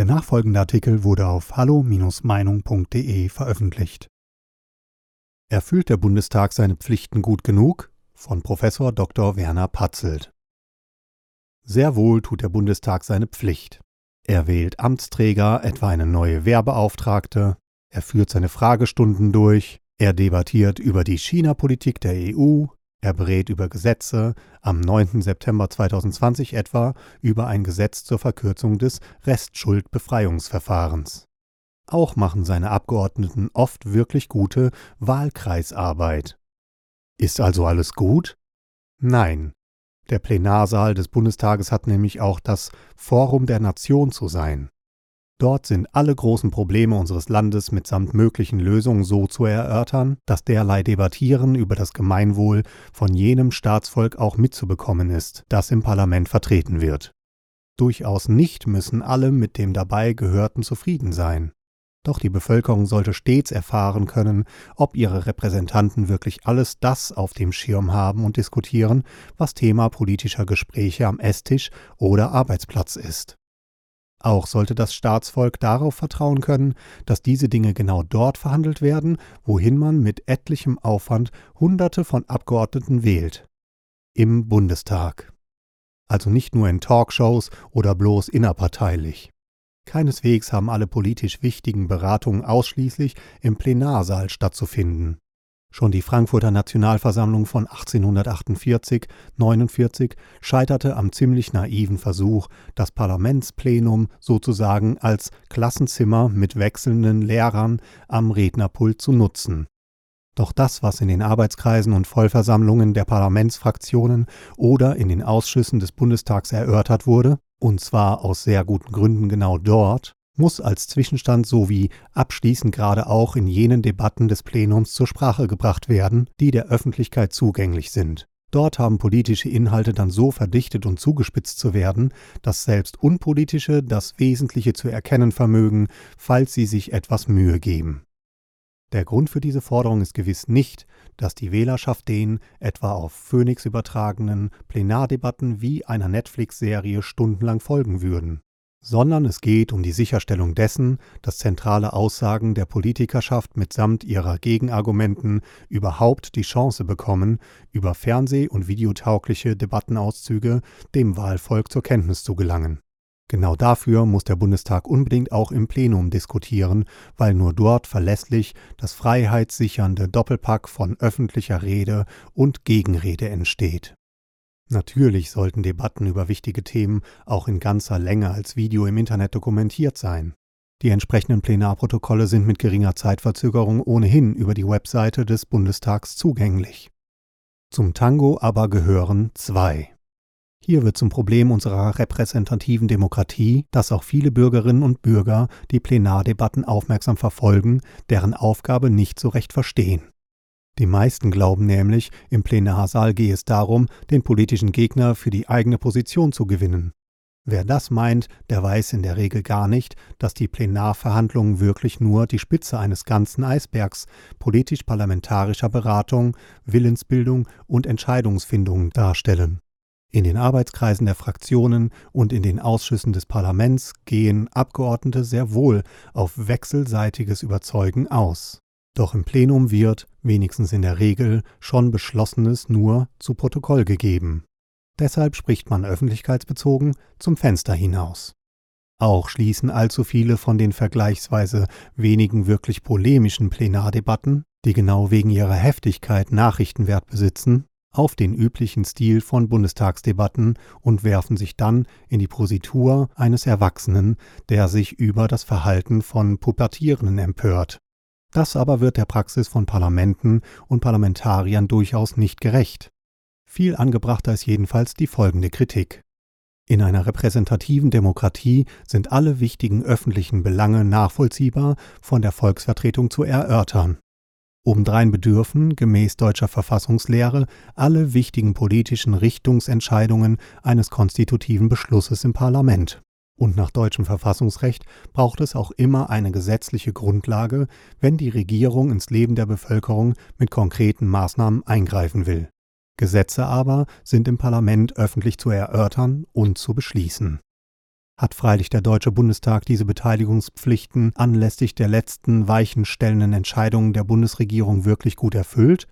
Der nachfolgende Artikel wurde auf hallo-meinung.de veröffentlicht. Erfüllt der Bundestag seine Pflichten gut genug? von Professor Dr. Werner Patzelt. Sehr wohl tut der Bundestag seine Pflicht. Er wählt Amtsträger, etwa eine neue Wehrbeauftragte, er führt seine Fragestunden durch, er debattiert über die China-Politik der EU, er berät über Gesetze, am 9. September 2020 etwa über ein Gesetz zur Verkürzung des Restschuldbefreiungsverfahrens. Auch machen seine Abgeordneten oft wirklich gute Wahlkreisarbeit. Ist also alles gut? Nein. Der Plenarsaal des Bundestages hat nämlich auch das Forum der Nation zu sein. Dort sind alle großen Probleme unseres Landes mitsamt möglichen Lösungen so zu erörtern, dass derlei Debattieren über das Gemeinwohl von jenem Staatsvolk auch mitzubekommen ist, das im Parlament vertreten wird. Durchaus nicht müssen alle mit dem dabei Gehörten zufrieden sein. Doch die Bevölkerung sollte stets erfahren können, ob ihre Repräsentanten wirklich alles das auf dem Schirm haben und diskutieren, was Thema politischer Gespräche am Esstisch oder Arbeitsplatz ist. Auch sollte das Staatsvolk darauf vertrauen können, dass diese Dinge genau dort verhandelt werden, wohin man mit etlichem Aufwand Hunderte von Abgeordneten wählt. Im Bundestag. Also nicht nur in Talkshows oder bloß innerparteilich. Keineswegs haben alle politisch wichtigen Beratungen ausschließlich im Plenarsaal stattzufinden. Schon die Frankfurter Nationalversammlung von 1848-49 scheiterte am ziemlich naiven Versuch, das Parlamentsplenum sozusagen als Klassenzimmer mit wechselnden Lehrern am Rednerpult zu nutzen. Doch das, was in den Arbeitskreisen und Vollversammlungen der Parlamentsfraktionen oder in den Ausschüssen des Bundestags erörtert wurde, und zwar aus sehr guten Gründen genau dort, muss als Zwischenstand sowie abschließend gerade auch in jenen Debatten des Plenums zur Sprache gebracht werden, die der Öffentlichkeit zugänglich sind. Dort haben politische Inhalte dann so verdichtet und zugespitzt zu werden, dass selbst Unpolitische das Wesentliche zu erkennen vermögen, falls sie sich etwas Mühe geben. Der Grund für diese Forderung ist gewiss nicht, dass die Wählerschaft den, etwa auf Phoenix übertragenen, Plenardebatten wie einer Netflix-Serie stundenlang folgen würden sondern es geht um die Sicherstellung dessen, dass zentrale Aussagen der Politikerschaft mitsamt ihrer Gegenargumenten überhaupt die Chance bekommen, über fernseh- und videotaugliche Debattenauszüge dem Wahlvolk zur Kenntnis zu gelangen. Genau dafür muss der Bundestag unbedingt auch im Plenum diskutieren, weil nur dort verlässlich das freiheitssichernde Doppelpack von öffentlicher Rede und Gegenrede entsteht. Natürlich sollten Debatten über wichtige Themen auch in ganzer Länge als Video im Internet dokumentiert sein. Die entsprechenden Plenarprotokolle sind mit geringer Zeitverzögerung ohnehin über die Webseite des Bundestags zugänglich. Zum Tango aber gehören zwei. Hier wird zum Problem unserer repräsentativen Demokratie, dass auch viele Bürgerinnen und Bürger die Plenardebatten aufmerksam verfolgen, deren Aufgabe nicht so recht verstehen. Die meisten glauben nämlich, im Plenarsaal gehe es darum, den politischen Gegner für die eigene Position zu gewinnen. Wer das meint, der weiß in der Regel gar nicht, dass die Plenarverhandlungen wirklich nur die Spitze eines ganzen Eisbergs politisch-parlamentarischer Beratung, Willensbildung und Entscheidungsfindung darstellen. In den Arbeitskreisen der Fraktionen und in den Ausschüssen des Parlaments gehen Abgeordnete sehr wohl auf wechselseitiges Überzeugen aus. Doch im Plenum wird, wenigstens in der Regel, schon Beschlossenes nur zu Protokoll gegeben. Deshalb spricht man öffentlichkeitsbezogen zum Fenster hinaus. Auch schließen allzu viele von den vergleichsweise wenigen wirklich polemischen Plenardebatten, die genau wegen ihrer Heftigkeit Nachrichtenwert besitzen, auf den üblichen Stil von Bundestagsdebatten und werfen sich dann in die Positur eines Erwachsenen, der sich über das Verhalten von Pubertierenden empört das aber wird der Praxis von Parlamenten und Parlamentariern durchaus nicht gerecht. Viel angebrachter ist jedenfalls die folgende Kritik. In einer repräsentativen Demokratie sind alle wichtigen öffentlichen Belange nachvollziehbar von der Volksvertretung zu erörtern. Obendrein bedürfen, gemäß deutscher Verfassungslehre, alle wichtigen politischen Richtungsentscheidungen eines konstitutiven Beschlusses im Parlament. Und nach deutschem Verfassungsrecht braucht es auch immer eine gesetzliche Grundlage, wenn die Regierung ins Leben der Bevölkerung mit konkreten Maßnahmen eingreifen will. Gesetze aber sind im Parlament öffentlich zu erörtern und zu beschließen. hat freilich der Deutsche Bundestag diese Beteiligungspflichten anlässlich der letzten weichenstellenden Entscheidungen der Bundesregierung wirklich gut erfüllt,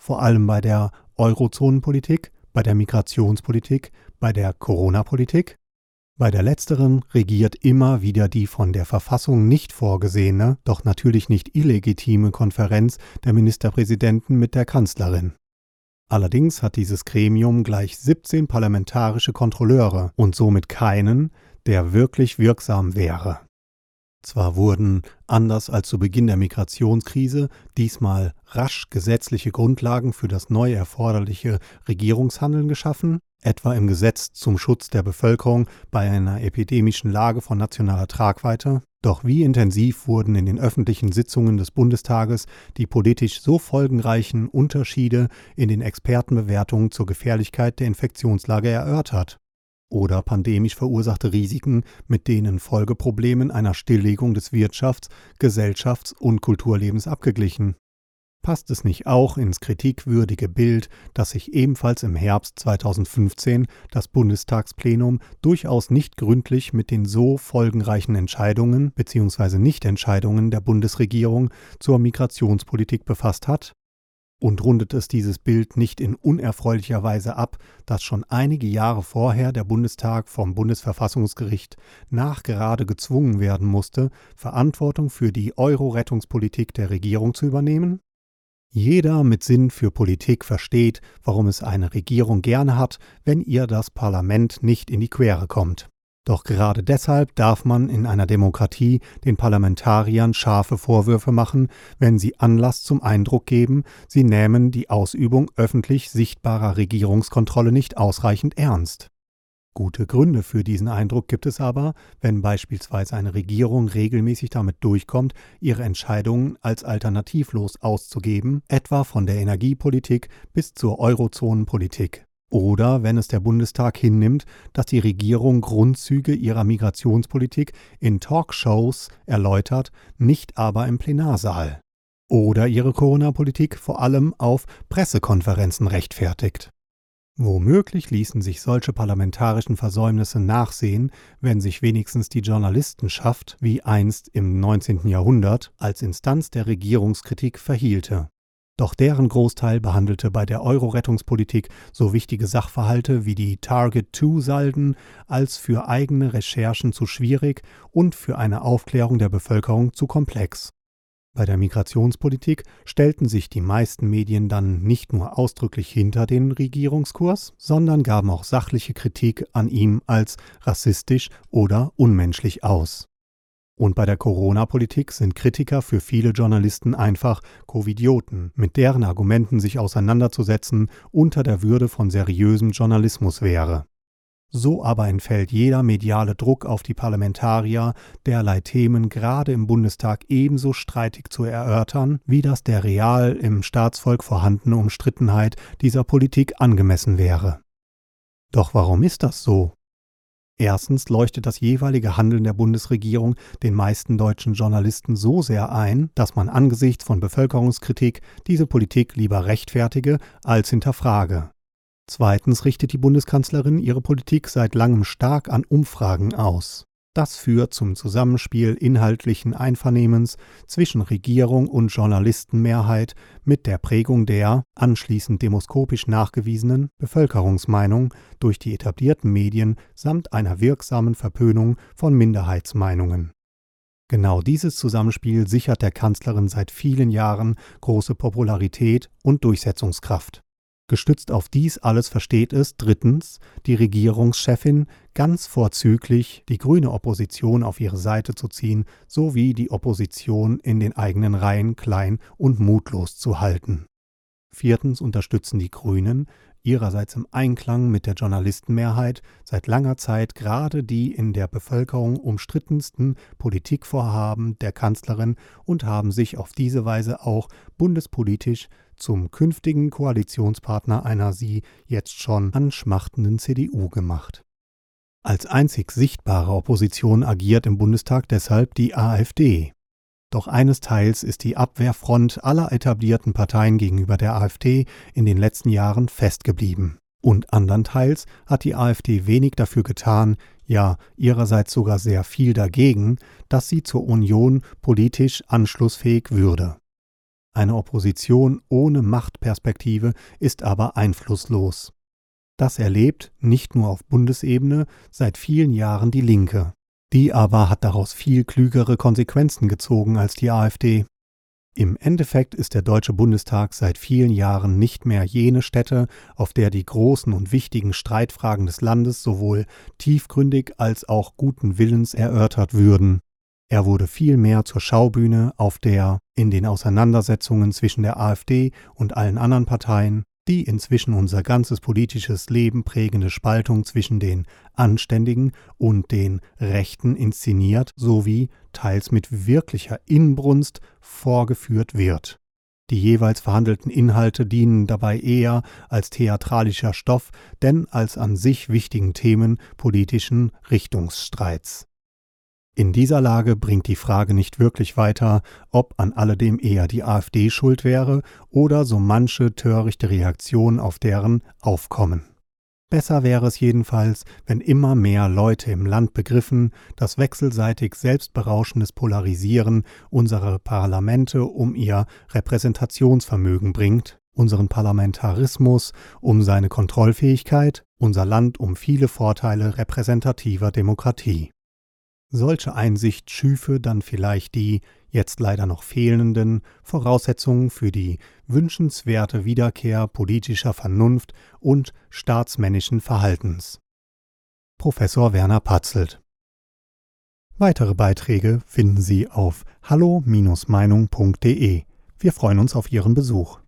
vor allem bei der Eurozonenpolitik, bei der Migrationspolitik, bei der Corona-Politik? Bei der letzteren regiert immer wieder die von der Verfassung nicht vorgesehene, doch natürlich nicht illegitime Konferenz der Ministerpräsidenten mit der Kanzlerin. Allerdings hat dieses Gremium gleich 17 parlamentarische Kontrolleure und somit keinen, der wirklich wirksam wäre. Zwar wurden, anders als zu Beginn der Migrationskrise, diesmal rasch gesetzliche Grundlagen für das neu erforderliche Regierungshandeln geschaffen, etwa im Gesetz zum Schutz der Bevölkerung bei einer epidemischen Lage von nationaler Tragweite, doch wie intensiv wurden in den öffentlichen Sitzungen des Bundestages die politisch so folgenreichen Unterschiede in den Expertenbewertungen zur Gefährlichkeit der Infektionslage erörtert oder pandemisch verursachte Risiken mit denen Folgeproblemen einer Stilllegung des Wirtschafts-, Gesellschafts- und Kulturlebens abgeglichen. Passt es nicht auch ins kritikwürdige Bild, dass sich ebenfalls im Herbst 2015 das Bundestagsplenum durchaus nicht gründlich mit den so folgenreichen Entscheidungen bzw. Nichtentscheidungen der Bundesregierung zur Migrationspolitik befasst hat? Und rundet es dieses Bild nicht in unerfreulicher Weise ab, dass schon einige Jahre vorher der Bundestag vom Bundesverfassungsgericht nachgerade gezwungen werden musste, Verantwortung für die Euro-Rettungspolitik der Regierung zu übernehmen? Jeder mit Sinn für Politik versteht, warum es eine Regierung gerne hat, wenn ihr das Parlament nicht in die Quere kommt. Doch gerade deshalb darf man in einer Demokratie den Parlamentariern scharfe Vorwürfe machen, wenn sie Anlass zum Eindruck geben, sie nähmen die Ausübung öffentlich sichtbarer Regierungskontrolle nicht ausreichend ernst. Gute Gründe für diesen Eindruck gibt es aber, wenn beispielsweise eine Regierung regelmäßig damit durchkommt, ihre Entscheidungen als alternativlos auszugeben, etwa von der Energiepolitik bis zur Eurozonenpolitik. Oder wenn es der Bundestag hinnimmt, dass die Regierung Grundzüge ihrer Migrationspolitik in Talkshows erläutert, nicht aber im Plenarsaal. Oder ihre Corona-Politik vor allem auf Pressekonferenzen rechtfertigt. Womöglich ließen sich solche parlamentarischen Versäumnisse nachsehen, wenn sich wenigstens die Journalistenschaft, wie einst im 19. Jahrhundert, als Instanz der Regierungskritik verhielte. Doch deren Großteil behandelte bei der Euro-Rettungspolitik so wichtige Sachverhalte wie die Target-2-Salden als für eigene Recherchen zu schwierig und für eine Aufklärung der Bevölkerung zu komplex. Bei der Migrationspolitik stellten sich die meisten Medien dann nicht nur ausdrücklich hinter den Regierungskurs, sondern gaben auch sachliche Kritik an ihm als rassistisch oder unmenschlich aus. Und bei der Corona-Politik sind Kritiker für viele Journalisten einfach Covidioten, mit deren Argumenten sich auseinanderzusetzen unter der Würde von seriösem Journalismus wäre. So aber entfällt jeder mediale Druck auf die Parlamentarier, derlei Themen gerade im Bundestag ebenso streitig zu erörtern, wie das der real im Staatsvolk vorhandene Umstrittenheit dieser Politik angemessen wäre. Doch warum ist das so? Erstens leuchtet das jeweilige Handeln der Bundesregierung den meisten deutschen Journalisten so sehr ein, dass man angesichts von Bevölkerungskritik diese Politik lieber rechtfertige als hinterfrage. Zweitens richtet die Bundeskanzlerin ihre Politik seit langem stark an Umfragen aus. Das führt zum Zusammenspiel inhaltlichen Einvernehmens zwischen Regierung und Journalistenmehrheit mit der Prägung der, anschließend demoskopisch nachgewiesenen, Bevölkerungsmeinung durch die etablierten Medien samt einer wirksamen Verpönung von Minderheitsmeinungen. Genau dieses Zusammenspiel sichert der Kanzlerin seit vielen Jahren große Popularität und Durchsetzungskraft. Gestützt auf dies alles versteht es drittens die Regierungschefin ganz vorzüglich, die grüne Opposition auf ihre Seite zu ziehen, sowie die Opposition in den eigenen Reihen klein und mutlos zu halten. Viertens unterstützen die Grünen, ihrerseits im Einklang mit der Journalistenmehrheit, seit langer Zeit gerade die in der Bevölkerung umstrittensten Politikvorhaben der Kanzlerin und haben sich auf diese Weise auch bundespolitisch zum künftigen Koalitionspartner einer sie jetzt schon anschmachtenden CDU gemacht. Als einzig sichtbare Opposition agiert im Bundestag deshalb die AfD. Doch eines Teils ist die Abwehrfront aller etablierten Parteien gegenüber der AfD in den letzten Jahren festgeblieben. Und andernteils hat die AfD wenig dafür getan, ja ihrerseits sogar sehr viel dagegen, dass sie zur Union politisch anschlussfähig würde. Eine Opposition ohne Machtperspektive ist aber einflusslos. Das erlebt nicht nur auf Bundesebene seit vielen Jahren die Linke. Die aber hat daraus viel klügere Konsequenzen gezogen als die AfD. Im Endeffekt ist der Deutsche Bundestag seit vielen Jahren nicht mehr jene Stätte, auf der die großen und wichtigen Streitfragen des Landes sowohl tiefgründig als auch guten Willens erörtert würden. Er wurde vielmehr zur Schaubühne, auf der in den Auseinandersetzungen zwischen der AfD und allen anderen Parteien die inzwischen unser ganzes politisches Leben prägende Spaltung zwischen den Anständigen und den Rechten inszeniert sowie teils mit wirklicher Inbrunst vorgeführt wird. Die jeweils verhandelten Inhalte dienen dabei eher als theatralischer Stoff denn als an sich wichtigen Themen politischen Richtungsstreits. In dieser Lage bringt die Frage nicht wirklich weiter, ob an alledem eher die AfD schuld wäre oder so manche törichte Reaktion auf deren Aufkommen. Besser wäre es jedenfalls, wenn immer mehr Leute im Land begriffen, dass wechselseitig selbstberauschendes Polarisieren unsere Parlamente um ihr Repräsentationsvermögen bringt, unseren Parlamentarismus um seine Kontrollfähigkeit, unser Land um viele Vorteile repräsentativer Demokratie. Solche Einsicht schüfe dann vielleicht die, jetzt leider noch fehlenden, Voraussetzungen für die wünschenswerte Wiederkehr politischer Vernunft und staatsmännischen Verhaltens. Professor Werner Patzelt Weitere Beiträge finden Sie auf hallo-meinung.de. Wir freuen uns auf Ihren Besuch.